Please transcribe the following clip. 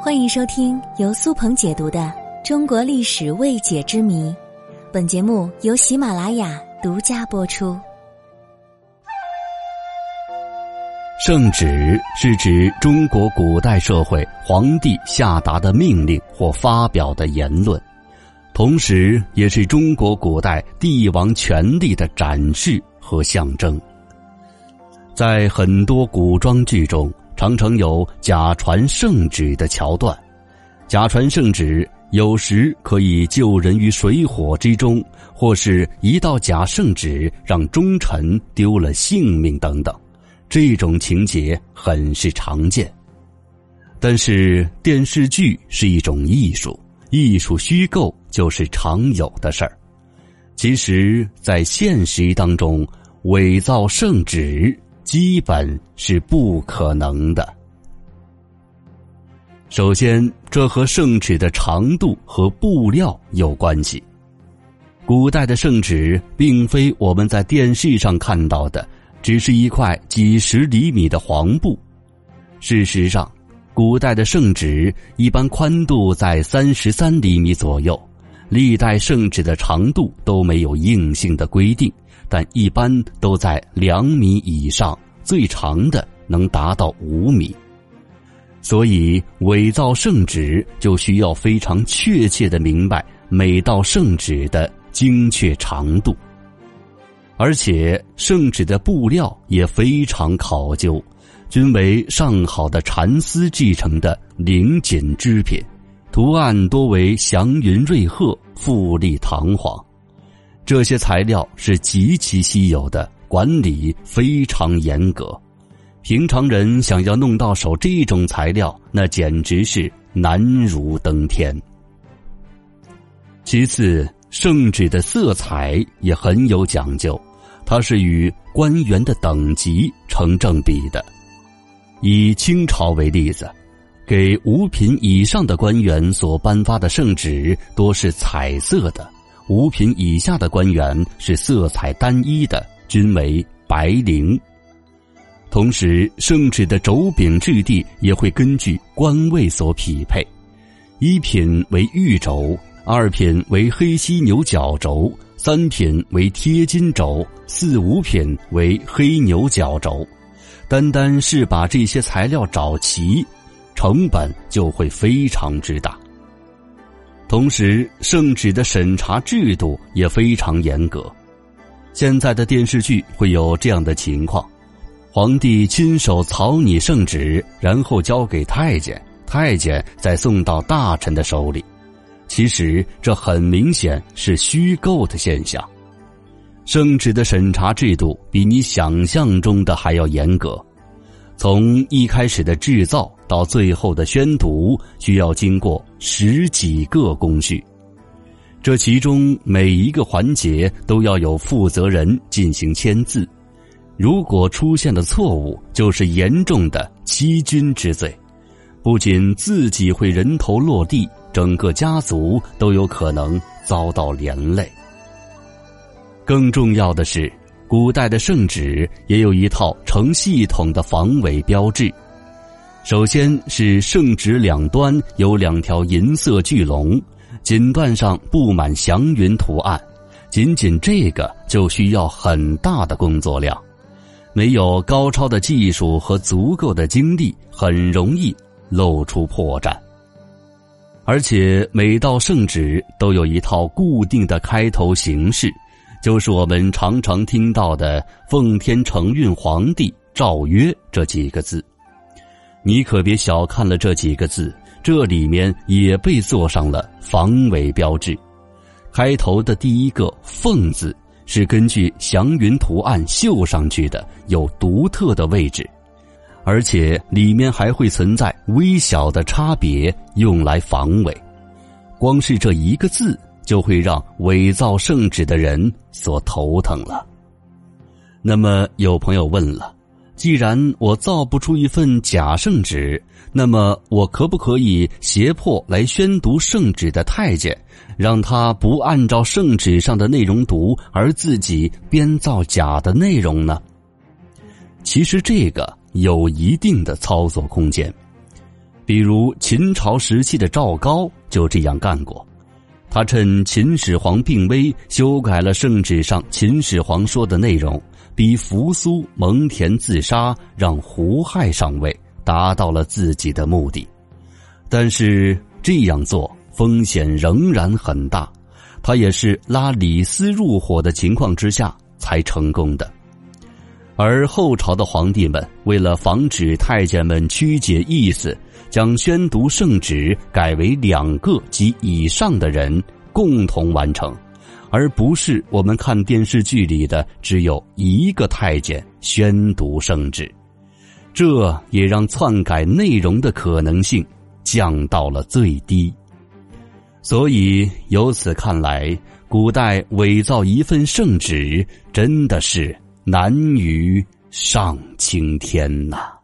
欢迎收听由苏鹏解读的《中国历史未解之谜》，本节目由喜马拉雅独家播出。圣旨是指中国古代社会皇帝下达的命令或发表的言论，同时也是中国古代帝王权力的展示和象征。在很多古装剧中。常常有假传圣旨的桥段，假传圣旨有时可以救人于水火之中，或是一道假圣旨让忠臣丢了性命等等，这种情节很是常见。但是电视剧是一种艺术，艺术虚构就是常有的事儿。其实，在现实当中，伪造圣旨。基本是不可能的。首先，这和圣旨的长度和布料有关系。古代的圣旨并非我们在电视上看到的，只是一块几十厘米的黄布。事实上，古代的圣旨一般宽度在三十三厘米左右。历代圣旨的长度都没有硬性的规定。但一般都在两米以上，最长的能达到五米。所以伪造圣旨就需要非常确切的明白每道圣旨的精确长度，而且圣旨的布料也非常考究，均为上好的蚕丝制成的绫锦织品，图案多为祥云瑞鹤，富丽堂皇。这些材料是极其稀有的，管理非常严格。平常人想要弄到手这种材料，那简直是难如登天。其次，圣旨的色彩也很有讲究，它是与官员的等级成正比的。以清朝为例子，给五品以上的官员所颁发的圣旨多是彩色的。五品以下的官员是色彩单一的，均为白绫。同时，圣旨的轴柄质地也会根据官位所匹配，一品为玉轴，二品为黑犀牛角轴，三品为贴金轴，四五品为黑牛角轴。单单是把这些材料找齐，成本就会非常之大。同时，圣旨的审查制度也非常严格。现在的电视剧会有这样的情况：皇帝亲手草拟圣旨，然后交给太监，太监再送到大臣的手里。其实，这很明显是虚构的现象。圣旨的审查制度比你想象中的还要严格。从一开始的制造到最后的宣读，需要经过十几个工序，这其中每一个环节都要有负责人进行签字，如果出现了错误，就是严重的欺君之罪，不仅自己会人头落地，整个家族都有可能遭到连累。更重要的是。古代的圣旨也有一套成系统的防伪标志，首先是圣旨两端有两条银色巨龙，锦缎上布满祥云图案，仅仅这个就需要很大的工作量，没有高超的技术和足够的精力，很容易露出破绽。而且每道圣旨都有一套固定的开头形式。就是我们常常听到的“奉天承运皇帝诏曰”这几个字，你可别小看了这几个字，这里面也被做上了防伪标志。开头的第一个“凤”字是根据祥云图案绣上去的，有独特的位置，而且里面还会存在微小的差别，用来防伪。光是这一个字。就会让伪造圣旨的人所头疼了。那么有朋友问了：既然我造不出一份假圣旨，那么我可不可以胁迫来宣读圣旨的太监，让他不按照圣旨上的内容读，而自己编造假的内容呢？其实这个有一定的操作空间。比如秦朝时期的赵高就这样干过，他趁秦始皇病危，修改了圣旨上秦始皇说的内容，逼扶苏蒙恬自杀，让胡亥上位，达到了自己的目的。但是这样做风险仍然很大，他也是拉李斯入伙的情况之下才成功的。而后朝的皇帝们为了防止太监们曲解意思，将宣读圣旨改为两个及以上的人共同完成，而不是我们看电视剧里的只有一个太监宣读圣旨，这也让篡改内容的可能性降到了最低。所以由此看来，古代伪造一份圣旨真的是。难于上青天呐。